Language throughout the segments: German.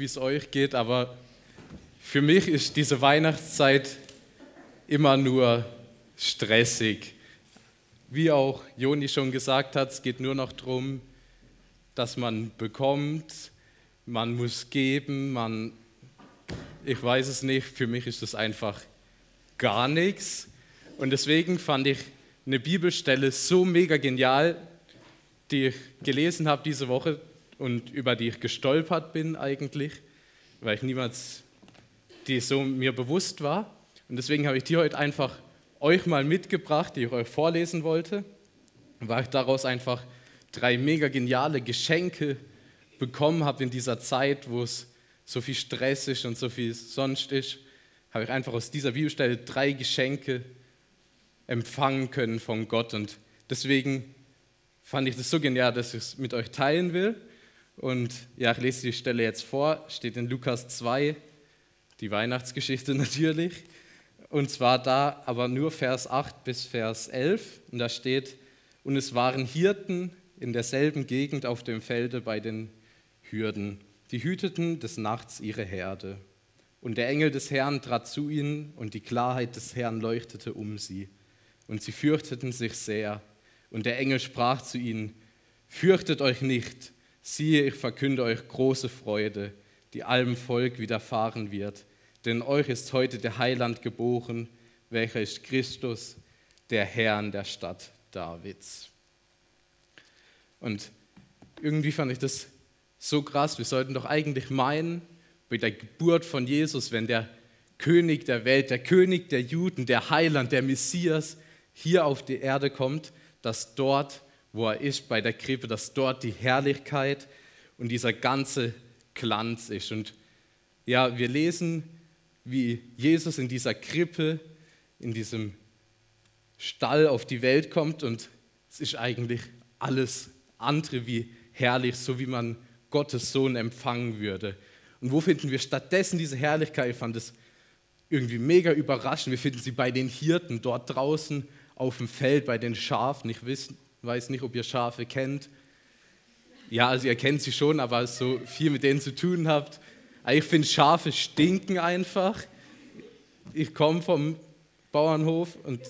wie es euch geht, aber für mich ist diese Weihnachtszeit immer nur stressig. Wie auch Joni schon gesagt hat, es geht nur noch darum, dass man bekommt, man muss geben, man, ich weiß es nicht, für mich ist das einfach gar nichts. Und deswegen fand ich eine Bibelstelle so mega genial, die ich gelesen habe diese Woche und über die ich gestolpert bin eigentlich, weil ich niemals die so mir bewusst war. Und deswegen habe ich die heute einfach euch mal mitgebracht, die ich euch vorlesen wollte, weil ich daraus einfach drei mega geniale Geschenke bekommen habe in dieser Zeit, wo es so viel Stress ist und so viel sonst ist, habe ich einfach aus dieser Bibelstelle drei Geschenke empfangen können von Gott. Und deswegen fand ich das so genial, dass ich es mit euch teilen will. Und ja, ich lese die Stelle jetzt vor, steht in Lukas 2, die Weihnachtsgeschichte natürlich. Und zwar da aber nur Vers 8 bis Vers 11. Und da steht, und es waren Hirten in derselben Gegend auf dem Felde bei den Hürden. Die hüteten des Nachts ihre Herde. Und der Engel des Herrn trat zu ihnen, und die Klarheit des Herrn leuchtete um sie. Und sie fürchteten sich sehr. Und der Engel sprach zu ihnen, Fürchtet euch nicht, siehe, ich verkünde euch große Freude, die allem Volk widerfahren wird. Denn euch ist heute der Heiland geboren, welcher ist Christus, der Herr in der Stadt Davids. Und irgendwie fand ich das so krass. Wir sollten doch eigentlich meinen, bei der Geburt von Jesus, wenn der König der Welt, der König der Juden, der Heiland, der Messias hier auf die Erde kommt, dass dort, wo er ist, bei der Krippe, dass dort die Herrlichkeit und dieser ganze Glanz ist. Und ja, wir lesen, wie Jesus in dieser Krippe, in diesem Stall auf die Welt kommt und es ist eigentlich alles andere wie herrlich, so wie man Gottes Sohn empfangen würde. Und wo finden wir stattdessen diese Herrlichkeit? Ich fand es irgendwie mega überraschend. Wir finden sie bei den Hirten dort draußen auf dem Feld, bei den Schafen. Ich weiß nicht, ob ihr Schafe kennt. Ja, also ihr kennt sie schon, aber so viel mit denen zu tun habt. Ich finde, Schafe stinken einfach. Ich komme vom Bauernhof und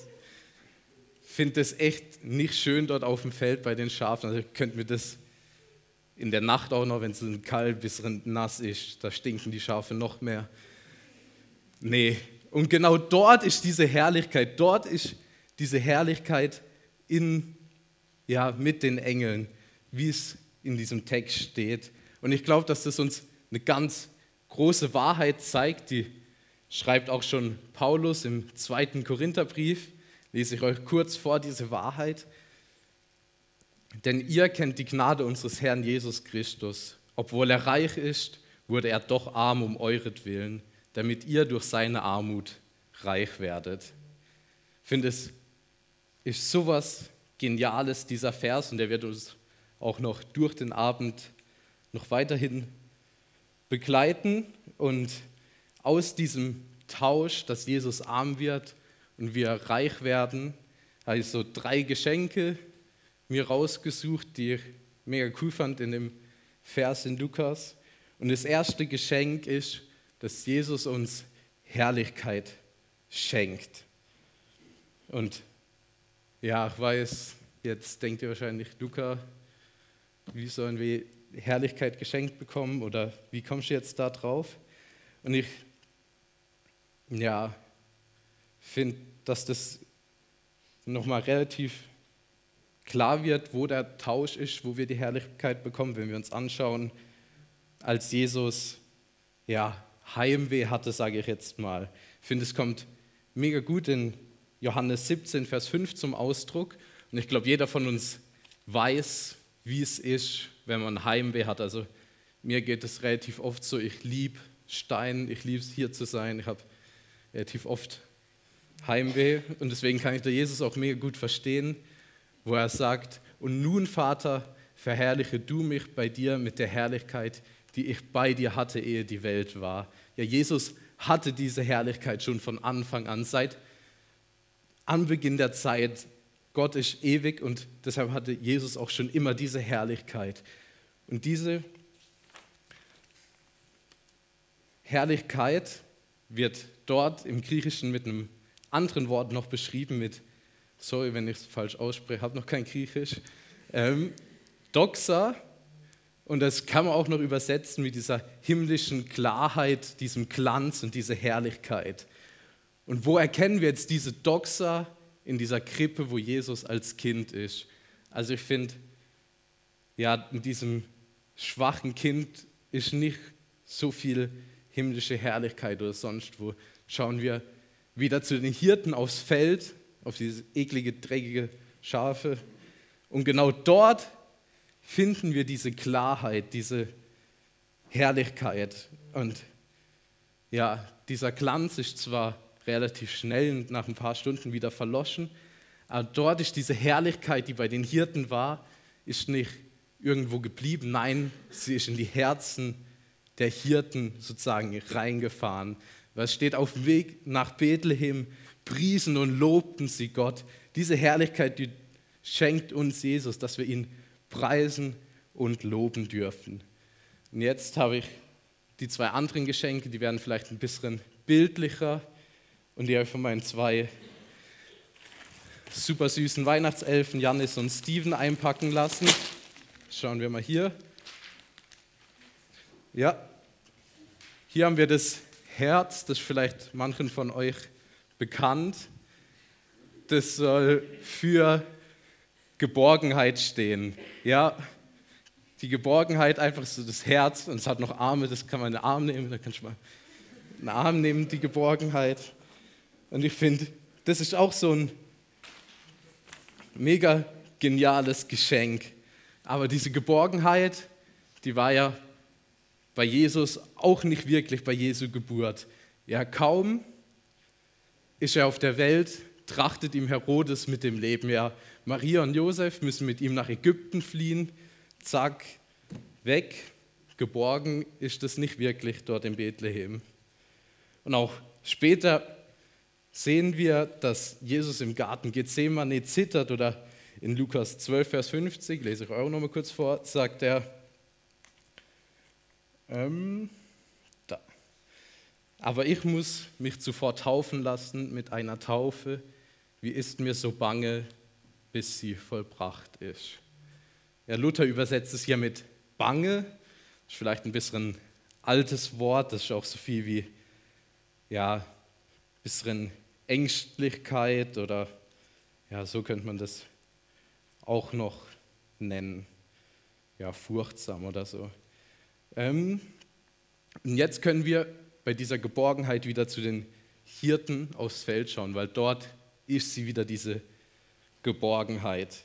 finde es echt nicht schön dort auf dem Feld bei den Schafen. Also ihr könnt mir das in der Nacht auch noch, wenn es kalt, ein bisschen nass ist, da stinken die Schafe noch mehr. Nee, und genau dort ist diese Herrlichkeit, dort ist diese Herrlichkeit in, ja, mit den Engeln, wie es in diesem Text steht. Und ich glaube, dass das uns eine ganz große Wahrheit zeigt, die schreibt auch schon Paulus im zweiten Korintherbrief. Lese ich euch kurz vor diese Wahrheit. Denn ihr kennt die Gnade unseres Herrn Jesus Christus. Obwohl er reich ist, wurde er doch arm um euretwillen, damit ihr durch seine Armut reich werdet. Ich finde, es ist sowas Geniales, dieser Vers, und der wird uns auch noch durch den Abend noch weiterhin begleiten. Und aus diesem Tausch, dass Jesus arm wird und wir reich werden, habe ich so drei Geschenke mir rausgesucht, die ich mega cool fand in dem Vers in Lukas. Und das erste Geschenk ist, dass Jesus uns Herrlichkeit schenkt. Und ja, ich weiß, jetzt denkt ihr wahrscheinlich, Luca, wie sollen wir Herrlichkeit geschenkt bekommen oder wie kommst du jetzt da drauf? Und ich, ja, finde, dass das nochmal relativ klar wird, wo der Tausch ist, wo wir die Herrlichkeit bekommen, wenn wir uns anschauen, als Jesus ja, Heimweh hatte, sage ich jetzt mal. Ich finde, es kommt mega gut in Johannes 17, Vers 5 zum Ausdruck. Und ich glaube, jeder von uns weiß, wie es ist, wenn man Heimweh hat. Also mir geht es relativ oft so, ich liebe Stein, ich liebe es hier zu sein. Ich habe relativ oft Heimweh und deswegen kann ich da Jesus auch mega gut verstehen wo er sagt, und nun Vater, verherrliche du mich bei dir mit der Herrlichkeit, die ich bei dir hatte, ehe die Welt war. Ja, Jesus hatte diese Herrlichkeit schon von Anfang an, seit Anbeginn der Zeit. Gott ist ewig und deshalb hatte Jesus auch schon immer diese Herrlichkeit. Und diese Herrlichkeit wird dort im Griechischen mit einem anderen Wort noch beschrieben, mit, sorry, wenn ich es falsch ausspreche, habe noch kein Griechisch, ähm, Doxa. Und das kann man auch noch übersetzen mit dieser himmlischen Klarheit, diesem Glanz und dieser Herrlichkeit. Und wo erkennen wir jetzt diese Doxa in dieser Krippe, wo Jesus als Kind ist? Also ich finde, ja, mit diesem schwachen Kind ist nicht so viel himmlische Herrlichkeit oder sonst wo. Schauen wir wieder zu den Hirten aufs Feld, auf diese eklige, dreckige Schafe. Und genau dort finden wir diese Klarheit, diese Herrlichkeit. Und ja, dieser Glanz ist zwar relativ schnell nach ein paar Stunden wieder verloschen, aber dort ist diese Herrlichkeit, die bei den Hirten war, ist nicht irgendwo geblieben. Nein, sie ist in die Herzen der Hirten sozusagen reingefahren. Was steht auf dem Weg nach Bethlehem, priesen und lobten sie Gott. Diese Herrlichkeit, die schenkt uns Jesus, dass wir ihn preisen und loben dürfen. Und jetzt habe ich die zwei anderen Geschenke, die werden vielleicht ein bisschen bildlicher und die habe ich von meinen zwei super süßen Weihnachtselfen, Janis und Steven, einpacken lassen. Schauen wir mal hier. Ja, hier haben wir das Herz, das ist vielleicht manchen von euch bekannt. Das soll für Geborgenheit stehen. Ja, die Geborgenheit, einfach so das Herz und es hat noch Arme, das kann man in den Arm nehmen, da kann ich mal einen Arm nehmen, die Geborgenheit. Und ich finde, das ist auch so ein mega geniales Geschenk. Aber diese Geborgenheit, die war ja bei Jesus auch nicht wirklich bei Jesu Geburt. Ja, kaum ist er auf der Welt, trachtet ihm Herodes mit dem Leben. Ja, Maria und Josef müssen mit ihm nach Ägypten fliehen. Zack, weg. Geborgen ist es nicht wirklich dort in Bethlehem. Und auch später sehen wir, dass Jesus im Garten Gethsemane zittert oder in Lukas 12, Vers 50, lese ich auch noch mal kurz vor, sagt er, ähm, da. Aber ich muss mich zuvor taufen lassen mit einer Taufe. Wie ist mir so bange, bis sie vollbracht ist? Ja, Luther übersetzt es hier mit bange. Das ist vielleicht ein bisschen altes Wort. Das ist auch so viel wie ja, bisschen Ängstlichkeit oder ja, so könnte man das auch noch nennen. Ja, furchtsam oder so. Ähm, und jetzt können wir bei dieser Geborgenheit wieder zu den Hirten aufs Feld schauen, weil dort ist sie wieder diese Geborgenheit.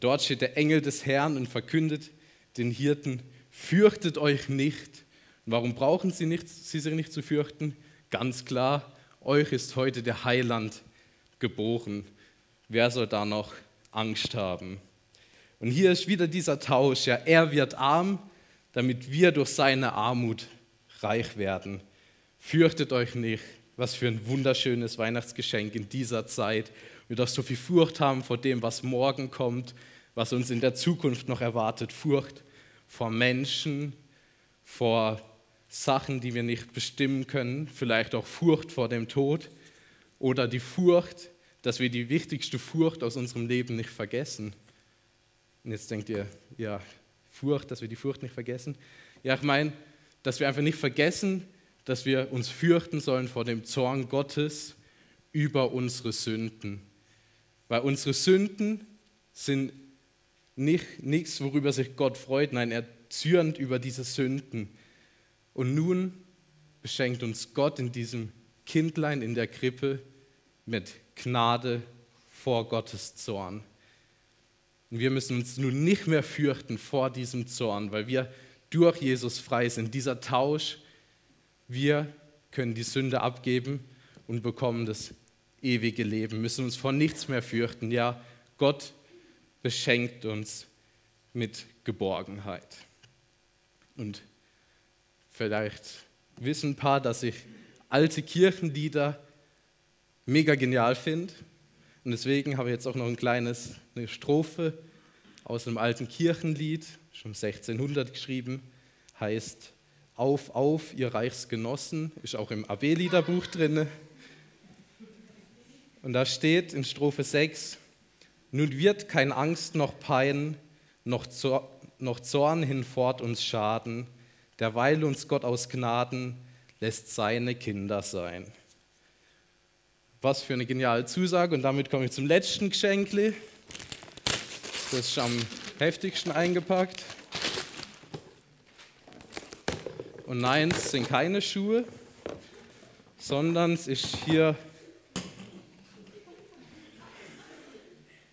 Dort steht der Engel des Herrn und verkündet den Hirten, fürchtet euch nicht. Warum brauchen sie, nicht, sie sich nicht zu fürchten? Ganz klar, euch ist heute der Heiland geboren. Wer soll da noch Angst haben? Und hier ist wieder dieser Tausch. Ja, er wird arm, damit wir durch seine Armut reich werden. Fürchtet euch nicht. Was für ein wunderschönes Weihnachtsgeschenk in dieser Zeit. Wir doch so viel Furcht haben vor dem, was morgen kommt, was uns in der Zukunft noch erwartet. Furcht vor Menschen, vor Sachen, die wir nicht bestimmen können, vielleicht auch Furcht vor dem Tod oder die Furcht, dass wir die wichtigste Furcht aus unserem Leben nicht vergessen. Und jetzt denkt ihr, ja, Furcht, dass wir die Furcht nicht vergessen. Ja, ich meine, dass wir einfach nicht vergessen, dass wir uns fürchten sollen vor dem Zorn Gottes über unsere Sünden. Weil unsere Sünden sind nicht nichts, worüber sich Gott freut. Nein, er zürnt über diese Sünden. Und nun beschenkt uns Gott in diesem Kindlein in der Krippe mit Gnade vor Gottes Zorn. Und wir müssen uns nun nicht mehr fürchten vor diesem Zorn, weil wir durch Jesus frei sind. Dieser Tausch, wir können die Sünde abgeben und bekommen das ewige Leben, müssen uns vor nichts mehr fürchten. Ja, Gott beschenkt uns mit Geborgenheit. Und vielleicht wissen ein paar, dass ich alte Kirchenlieder mega genial finde. Und deswegen habe ich jetzt auch noch ein kleines, eine Strophe aus einem alten Kirchenlied, schon 1600 geschrieben, heißt Auf, auf, ihr Reichsgenossen, ist auch im AB-Liederbuch drin. Und da steht in Strophe 6, nun wird kein Angst noch Pein, noch, noch Zorn hinfort uns schaden, derweil uns Gott aus Gnaden lässt seine Kinder sein. Was für eine geniale Zusage. Und damit komme ich zum letzten Geschenkli. Das ist am heftigsten eingepackt. Und nein, es sind keine Schuhe, sondern es ist hier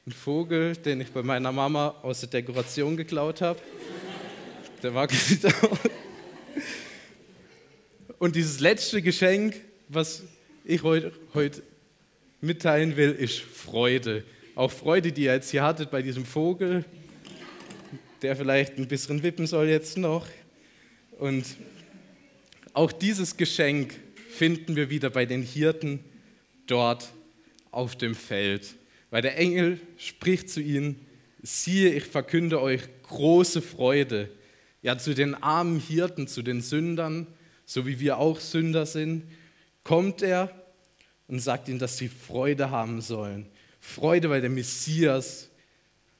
ein Vogel, den ich bei meiner Mama aus der Dekoration geklaut habe. Der war Und dieses letzte Geschenk, was ich heute, heute mitteilen will, ist Freude. Auch Freude, die ihr jetzt hier hattet bei diesem Vogel, der vielleicht ein bisschen wippen soll jetzt noch. Und auch dieses Geschenk finden wir wieder bei den Hirten dort auf dem Feld. Weil der Engel spricht zu ihnen, siehe, ich verkünde euch große Freude. Ja, zu den armen Hirten, zu den Sündern, so wie wir auch Sünder sind, kommt er und sagt ihnen, dass sie Freude haben sollen. Freude, weil der Messias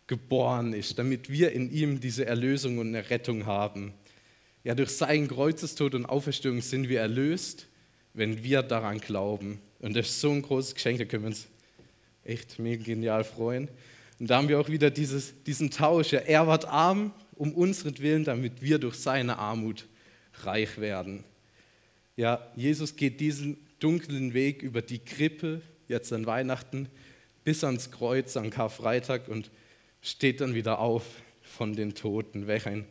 geboren ist, damit wir in ihm diese Erlösung und Errettung haben. Ja, durch seinen Kreuzestod und Auferstehung sind wir erlöst, wenn wir daran glauben. Und das ist so ein großes Geschenk, da können wir uns echt mega genial freuen. Und da haben wir auch wieder dieses, diesen Tausch. Ja, er wird arm um unseren Willen, damit wir durch seine Armut reich werden. Ja, Jesus geht diesen dunklen Weg über die Krippe, jetzt an Weihnachten, bis ans Kreuz an Karfreitag und steht dann wieder auf von den Toten. Welch ein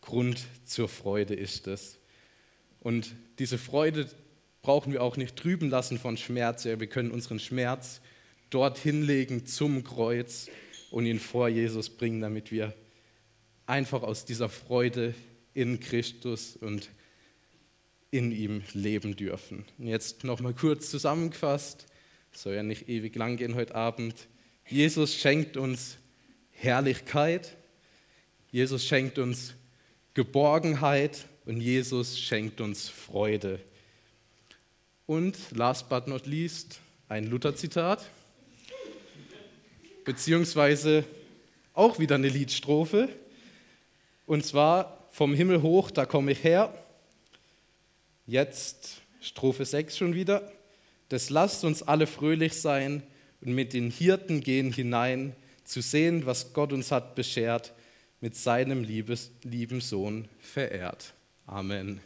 Grund zur Freude ist es. Und diese Freude brauchen wir auch nicht trüben lassen von Schmerz. Ja, wir können unseren Schmerz dorthin legen zum Kreuz und ihn vor Jesus bringen, damit wir einfach aus dieser Freude in Christus und in ihm leben dürfen. Und jetzt nochmal kurz zusammengefasst, soll ja nicht ewig lang gehen heute Abend. Jesus schenkt uns Herrlichkeit, Jesus schenkt uns Geborgenheit und Jesus schenkt uns Freude. Und last but not least ein Luther-Zitat, beziehungsweise auch wieder eine Liedstrophe. Und zwar vom Himmel hoch, da komme ich her. Jetzt Strophe 6 schon wieder. Das lasst uns alle fröhlich sein und mit den Hirten gehen hinein, zu sehen, was Gott uns hat beschert mit seinem liebes, lieben Sohn verehrt. Amen.